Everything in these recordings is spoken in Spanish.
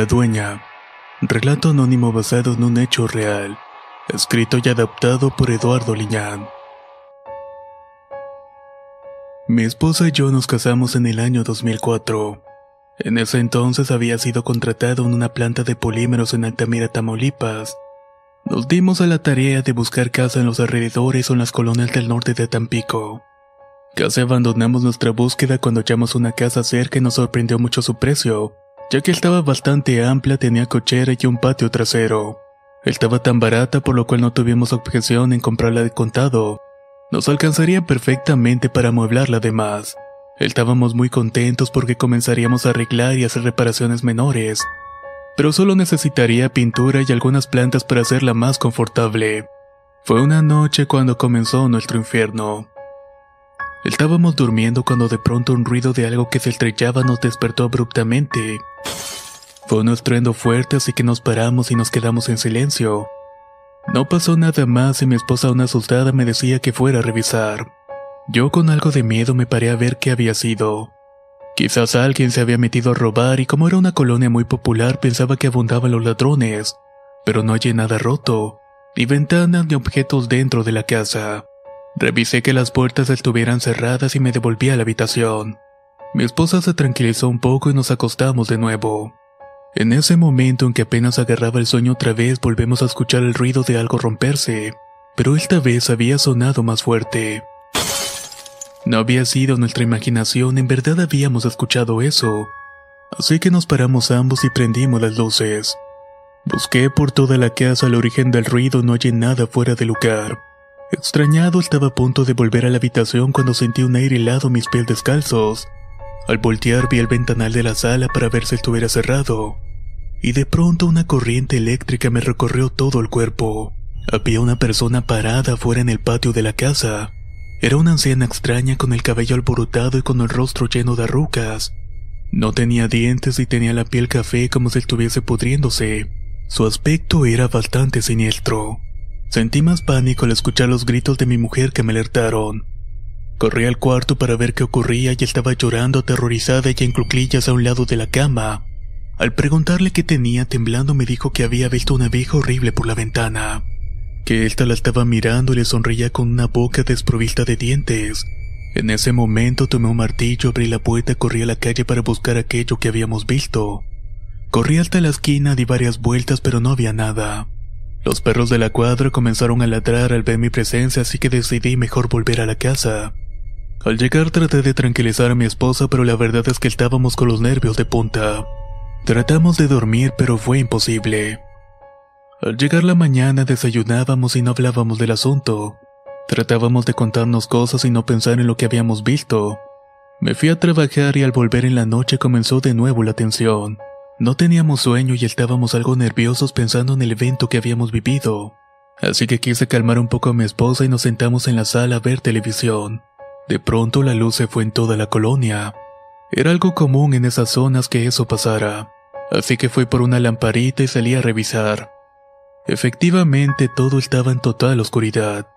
La dueña. Relato anónimo basado en un hecho real. Escrito y adaptado por Eduardo Liñán. Mi esposa y yo nos casamos en el año 2004. En ese entonces había sido contratado en una planta de polímeros en Altamira, Tamaulipas. Nos dimos a la tarea de buscar casa en los alrededores o en las colonias del norte de Tampico. Casi abandonamos nuestra búsqueda cuando hallamos una casa cerca y nos sorprendió mucho su precio, ya que estaba bastante amplia, tenía cochera y un patio trasero. Estaba tan barata por lo cual no tuvimos objeción en comprarla de contado. Nos alcanzaría perfectamente para amueblarla además. Estábamos muy contentos porque comenzaríamos a arreglar y hacer reparaciones menores, pero solo necesitaría pintura y algunas plantas para hacerla más confortable. Fue una noche cuando comenzó nuestro infierno. Estábamos durmiendo cuando de pronto un ruido de algo que se estrellaba nos despertó abruptamente. Fue un estruendo fuerte así que nos paramos y nos quedamos en silencio. No pasó nada más y mi esposa una asustada me decía que fuera a revisar. Yo con algo de miedo me paré a ver qué había sido. Quizás alguien se había metido a robar y como era una colonia muy popular pensaba que abundaban los ladrones, pero no hallé nada roto, ni ventanas ni objetos dentro de la casa. Revisé que las puertas estuvieran cerradas y me devolví a la habitación. Mi esposa se tranquilizó un poco y nos acostamos de nuevo. En ese momento en que apenas agarraba el sueño otra vez volvemos a escuchar el ruido de algo romperse, pero esta vez había sonado más fuerte. No había sido nuestra imaginación, en verdad habíamos escuchado eso. Así que nos paramos ambos y prendimos las luces. Busqué por toda la casa el origen del ruido, no hallé nada fuera de lugar. Extrañado estaba a punto de volver a la habitación cuando sentí un aire helado a mis pies descalzos. Al voltear vi el ventanal de la sala para ver si estuviera cerrado. Y de pronto una corriente eléctrica me recorrió todo el cuerpo. Había una persona parada fuera en el patio de la casa. Era una anciana extraña con el cabello alborotado y con el rostro lleno de arrugas. No tenía dientes y tenía la piel café como si estuviese pudriéndose. Su aspecto era bastante siniestro. Sentí más pánico al escuchar los gritos de mi mujer que me alertaron. Corrí al cuarto para ver qué ocurría y estaba llorando aterrorizada y en cuclillas a un lado de la cama. Al preguntarle qué tenía temblando me dijo que había visto una vieja horrible por la ventana. Que ésta la estaba mirando y le sonreía con una boca desprovista de dientes. En ese momento tomé un martillo, abrí la puerta corrí a la calle para buscar aquello que habíamos visto. Corrí hasta la esquina, di varias vueltas pero no había nada. Los perros de la cuadra comenzaron a ladrar al ver mi presencia así que decidí mejor volver a la casa. Al llegar traté de tranquilizar a mi esposa pero la verdad es que estábamos con los nervios de punta. Tratamos de dormir pero fue imposible. Al llegar la mañana desayunábamos y no hablábamos del asunto. Tratábamos de contarnos cosas y no pensar en lo que habíamos visto. Me fui a trabajar y al volver en la noche comenzó de nuevo la tensión. No teníamos sueño y estábamos algo nerviosos pensando en el evento que habíamos vivido. Así que quise calmar un poco a mi esposa y nos sentamos en la sala a ver televisión. De pronto la luz se fue en toda la colonia. Era algo común en esas zonas que eso pasara. Así que fui por una lamparita y salí a revisar. Efectivamente todo estaba en total oscuridad.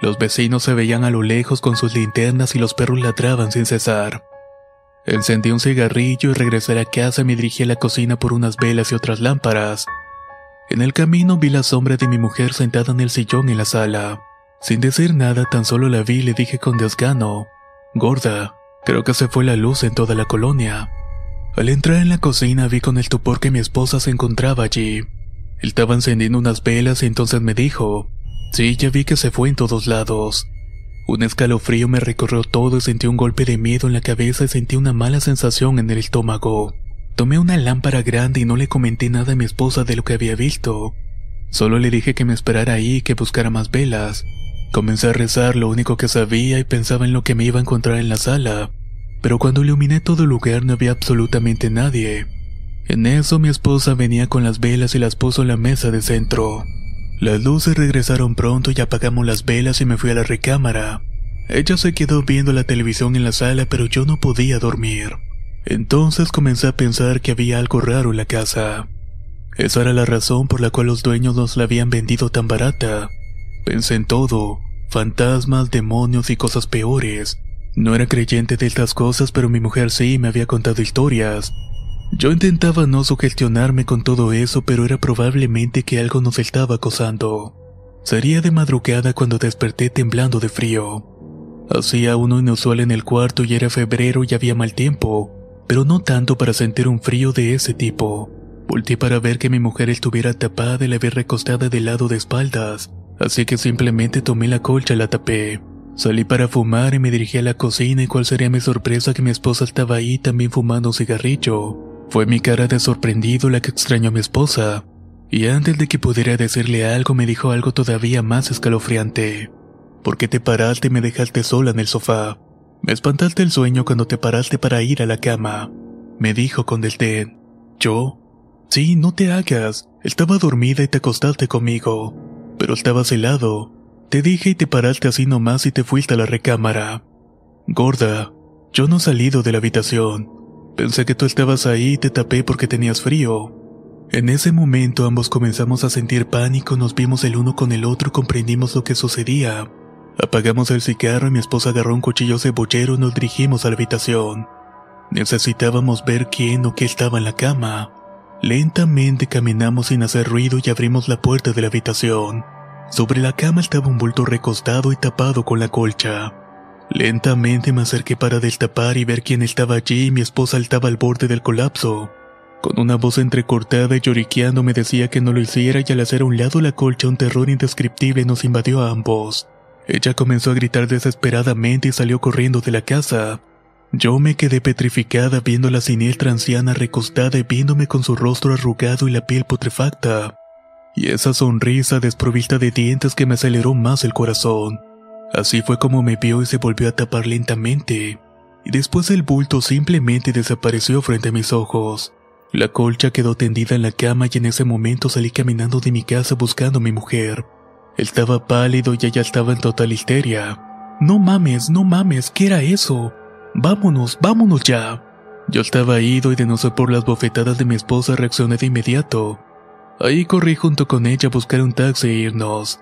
Los vecinos se veían a lo lejos con sus linternas y los perros ladraban sin cesar. Encendí un cigarrillo y regresé a casa y me dirigí a la cocina por unas velas y otras lámparas. En el camino vi la sombra de mi mujer sentada en el sillón en la sala. Sin decir nada, tan solo la vi y le dije con desgano, Gorda, creo que se fue la luz en toda la colonia. Al entrar en la cocina vi con el tupor que mi esposa se encontraba allí. Él estaba encendiendo unas velas y entonces me dijo, sí, ya vi que se fue en todos lados. Un escalofrío me recorrió todo y sentí un golpe de miedo en la cabeza y sentí una mala sensación en el estómago. Tomé una lámpara grande y no le comenté nada a mi esposa de lo que había visto. Solo le dije que me esperara ahí y que buscara más velas. Comencé a rezar lo único que sabía y pensaba en lo que me iba a encontrar en la sala, pero cuando iluminé todo el lugar no había absolutamente nadie. En eso mi esposa venía con las velas y las puso en la mesa de centro. Las luces regresaron pronto y apagamos las velas y me fui a la recámara. Ella se quedó viendo la televisión en la sala pero yo no podía dormir. Entonces comencé a pensar que había algo raro en la casa. Esa era la razón por la cual los dueños nos la habían vendido tan barata. Pensé en todo, fantasmas, demonios y cosas peores. No era creyente de estas cosas, pero mi mujer sí me había contado historias. Yo intentaba no sugestionarme con todo eso, pero era probablemente que algo nos estaba acosando. Sería de madrugada cuando desperté temblando de frío. Hacía uno inusual en el cuarto y era febrero y había mal tiempo, pero no tanto para sentir un frío de ese tipo. Volté para ver que mi mujer estuviera tapada y la vi recostada de lado de espaldas, así que simplemente tomé la colcha y la tapé. Salí para fumar y me dirigí a la cocina y cuál sería mi sorpresa que mi esposa estaba ahí también fumando un cigarrillo. Fue mi cara de sorprendido la que extrañó a mi esposa, y antes de que pudiera decirle algo me dijo algo todavía más escalofriante. ¿Por qué te paraste y me dejaste sola en el sofá? Me espantaste el sueño cuando te paraste para ir a la cama. Me dijo con desdén. ¿Yo? Sí, no te hagas. Estaba dormida y te acostaste conmigo. Pero estabas helado. Te dije y te paraste así nomás y te fuiste a la recámara. Gorda, yo no he salido de la habitación. Pensé que tú estabas ahí y te tapé porque tenías frío. En ese momento ambos comenzamos a sentir pánico, nos vimos el uno con el otro comprendimos lo que sucedía. Apagamos el cigarro y mi esposa agarró un cuchillo cebollero y nos dirigimos a la habitación. Necesitábamos ver quién o qué estaba en la cama. Lentamente caminamos sin hacer ruido y abrimos la puerta de la habitación. Sobre la cama estaba un bulto recostado y tapado con la colcha. Lentamente me acerqué para destapar y ver quién estaba allí y mi esposa estaba al borde del colapso. Con una voz entrecortada y lloriqueando me decía que no lo hiciera y al hacer a un lado la colcha un terror indescriptible nos invadió a ambos. Ella comenzó a gritar desesperadamente y salió corriendo de la casa. Yo me quedé petrificada viendo la siniestra anciana recostada y viéndome con su rostro arrugado y la piel putrefacta. Y esa sonrisa desprovista de dientes que me aceleró más el corazón. Así fue como me vio y se volvió a tapar lentamente. Y después el bulto simplemente desapareció frente a mis ojos. La colcha quedó tendida en la cama y en ese momento salí caminando de mi casa buscando a mi mujer. Estaba pálido y ella estaba en total histeria. No mames, no mames, ¿qué era eso? Vámonos, vámonos ya. Yo estaba ido y de no ser por las bofetadas de mi esposa reaccioné de inmediato. Ahí corrí junto con ella a buscar un taxi e irnos.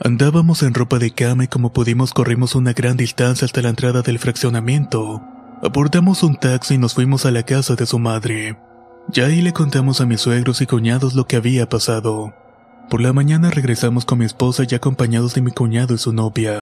Andábamos en ropa de cama y como pudimos corrimos una gran distancia hasta la entrada del fraccionamiento. Abordamos un taxi y nos fuimos a la casa de su madre. Ya ahí le contamos a mis suegros y cuñados lo que había pasado. Por la mañana regresamos con mi esposa ya acompañados de mi cuñado y su novia.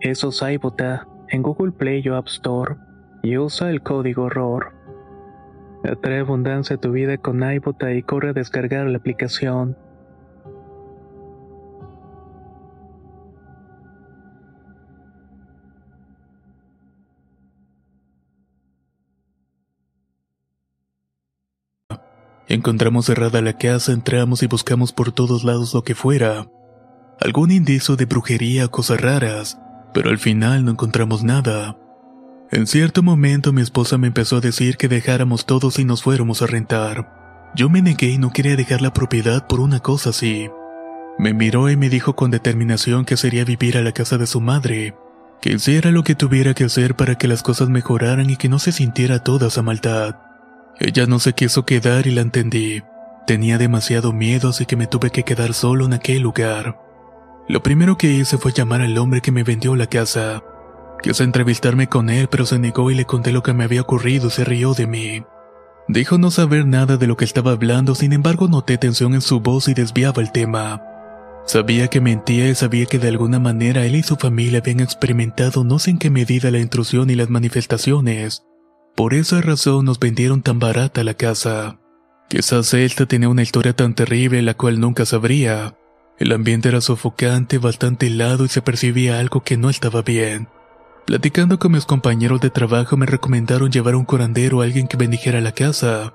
Eso es iBota en Google Play o App Store y usa el código ROR. Atrae abundancia a tu vida con iBota y corre a descargar la aplicación. Encontramos cerrada la casa, entramos y buscamos por todos lados lo que fuera. Algún indicio de brujería o cosas raras, pero al final no encontramos nada. En cierto momento mi esposa me empezó a decir que dejáramos todos y nos fuéramos a rentar. Yo me negué y no quería dejar la propiedad por una cosa así. Me miró y me dijo con determinación que sería vivir a la casa de su madre, que hiciera lo que tuviera que hacer para que las cosas mejoraran y que no se sintiera toda esa maldad. Ella no se quiso quedar y la entendí. Tenía demasiado miedo así que me tuve que quedar solo en aquel lugar. Lo primero que hice fue llamar al hombre que me vendió la casa. Quise entrevistarme con él pero se negó y le conté lo que me había ocurrido y se rió de mí. Dijo no saber nada de lo que estaba hablando, sin embargo noté tensión en su voz y desviaba el tema. Sabía que mentía y sabía que de alguna manera él y su familia habían experimentado no sé en qué medida la intrusión y las manifestaciones. Por esa razón nos vendieron tan barata la casa. Quizás esta tenía una historia tan terrible la cual nunca sabría. El ambiente era sofocante, bastante helado y se percibía algo que no estaba bien. Platicando con mis compañeros de trabajo me recomendaron llevar un curandero o alguien que bendijera la casa.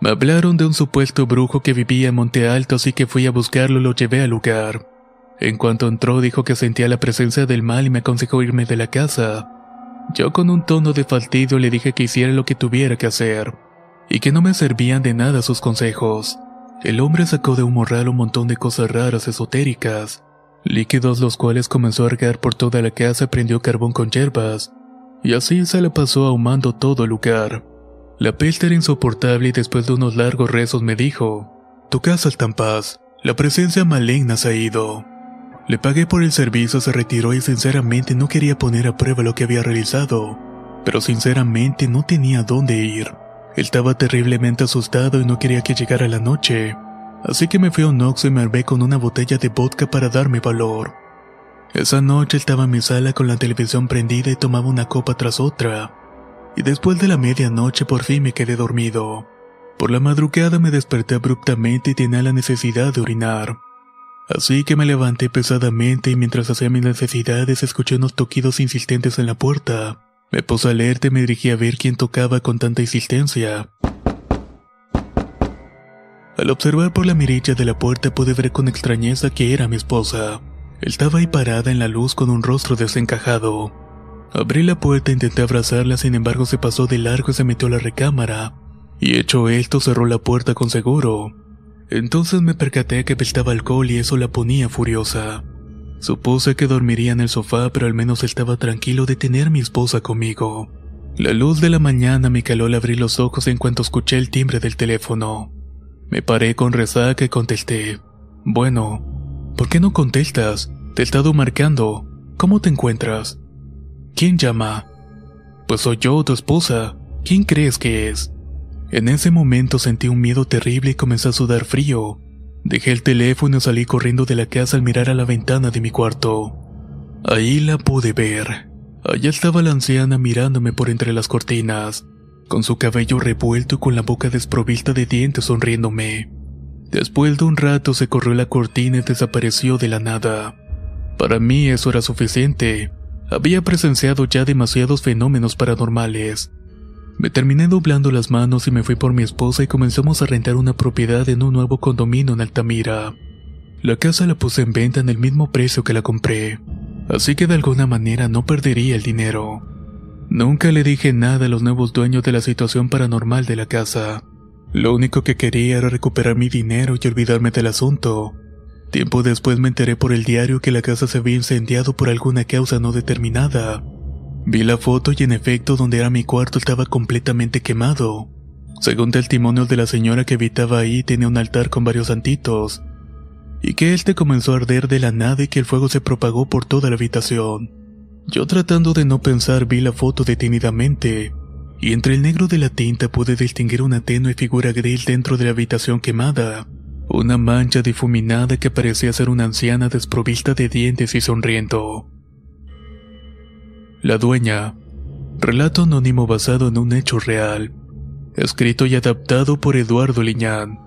Me hablaron de un supuesto brujo que vivía en Monte Alto así que fui a buscarlo y lo llevé al lugar. En cuanto entró dijo que sentía la presencia del mal y me aconsejó irme de la casa. Yo con un tono de fastidio le dije que hiciera lo que tuviera que hacer, y que no me servían de nada sus consejos. El hombre sacó de un morral un montón de cosas raras esotéricas, líquidos los cuales comenzó a regar por toda la casa prendió carbón con hierbas, y así se le pasó ahumando todo el lugar. La peste era insoportable y después de unos largos rezos me dijo, Tu casa está en paz, la presencia maligna se ha ido. Le pagué por el servicio, se retiró y sinceramente no quería poner a prueba lo que había realizado, pero sinceramente no tenía dónde ir. Estaba terriblemente asustado y no quería que llegara la noche, así que me fui a un Oxxo y me armé con una botella de vodka para darme valor. Esa noche estaba en mi sala con la televisión prendida y tomaba una copa tras otra, y después de la medianoche por fin me quedé dormido. Por la madrugada me desperté abruptamente y tenía la necesidad de orinar. Así que me levanté pesadamente y mientras hacía mis necesidades escuché unos toquidos insistentes en la puerta. Me puse alerta y me dirigí a ver quién tocaba con tanta insistencia. Al observar por la mirilla de la puerta pude ver con extrañeza que era mi esposa. Estaba ahí parada en la luz con un rostro desencajado. Abrí la puerta e intenté abrazarla, sin embargo se pasó de largo y se metió a la recámara. Y hecho esto cerró la puerta con seguro. Entonces me percaté que apestaba alcohol y eso la ponía furiosa. Supuse que dormiría en el sofá, pero al menos estaba tranquilo de tener mi esposa conmigo. La luz de la mañana me caló al abrir los ojos en cuanto escuché el timbre del teléfono. Me paré con resaca y contesté. Bueno, ¿por qué no contestas? Te he estado marcando. ¿Cómo te encuentras? ¿Quién llama? Pues soy yo, tu esposa. ¿Quién crees que es? En ese momento sentí un miedo terrible y comencé a sudar frío. Dejé el teléfono y salí corriendo de la casa al mirar a la ventana de mi cuarto. Ahí la pude ver. Allá estaba la anciana mirándome por entre las cortinas, con su cabello revuelto y con la boca desprovista de dientes sonriéndome. Después de un rato se corrió la cortina y desapareció de la nada. Para mí eso era suficiente. Había presenciado ya demasiados fenómenos paranormales. Me terminé doblando las manos y me fui por mi esposa y comenzamos a rentar una propiedad en un nuevo condominio en Altamira. La casa la puse en venta en el mismo precio que la compré, así que de alguna manera no perdería el dinero. Nunca le dije nada a los nuevos dueños de la situación paranormal de la casa. Lo único que quería era recuperar mi dinero y olvidarme del asunto. Tiempo después me enteré por el diario que la casa se había incendiado por alguna causa no determinada. Vi la foto y en efecto donde era mi cuarto estaba completamente quemado. Según testimonio de la señora que habitaba ahí tenía un altar con varios santitos, y que este comenzó a arder de la nada y que el fuego se propagó por toda la habitación. Yo tratando de no pensar vi la foto detenidamente, y entre el negro de la tinta pude distinguir una tenue figura gris dentro de la habitación quemada, una mancha difuminada que parecía ser una anciana desprovista de dientes y sonriendo. La dueña. Relato anónimo basado en un hecho real. Escrito y adaptado por Eduardo Liñán.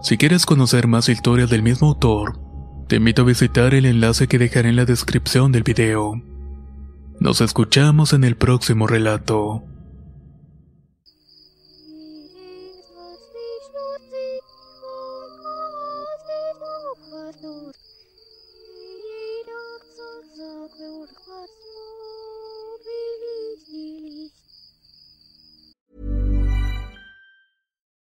Si quieres conocer más historias del mismo autor, te invito a visitar el enlace que dejaré en la descripción del video. Nos escuchamos en el próximo relato.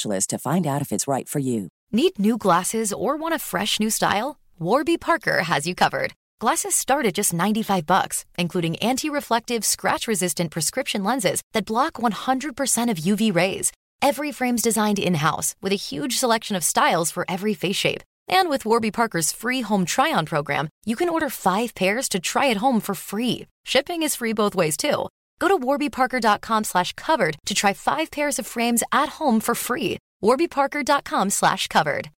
specialist to find out if it's right for you. Need new glasses or want a fresh new style? Warby Parker has you covered. Glasses start at just 95 bucks, including anti-reflective, scratch-resistant prescription lenses that block 100% of UV rays. Every frame's designed in-house with a huge selection of styles for every face shape. And with Warby Parker's free home try-on program, you can order 5 pairs to try at home for free. Shipping is free both ways too. Go to warbyparker.com slash covered to try five pairs of frames at home for free. warbyparker.com slash covered.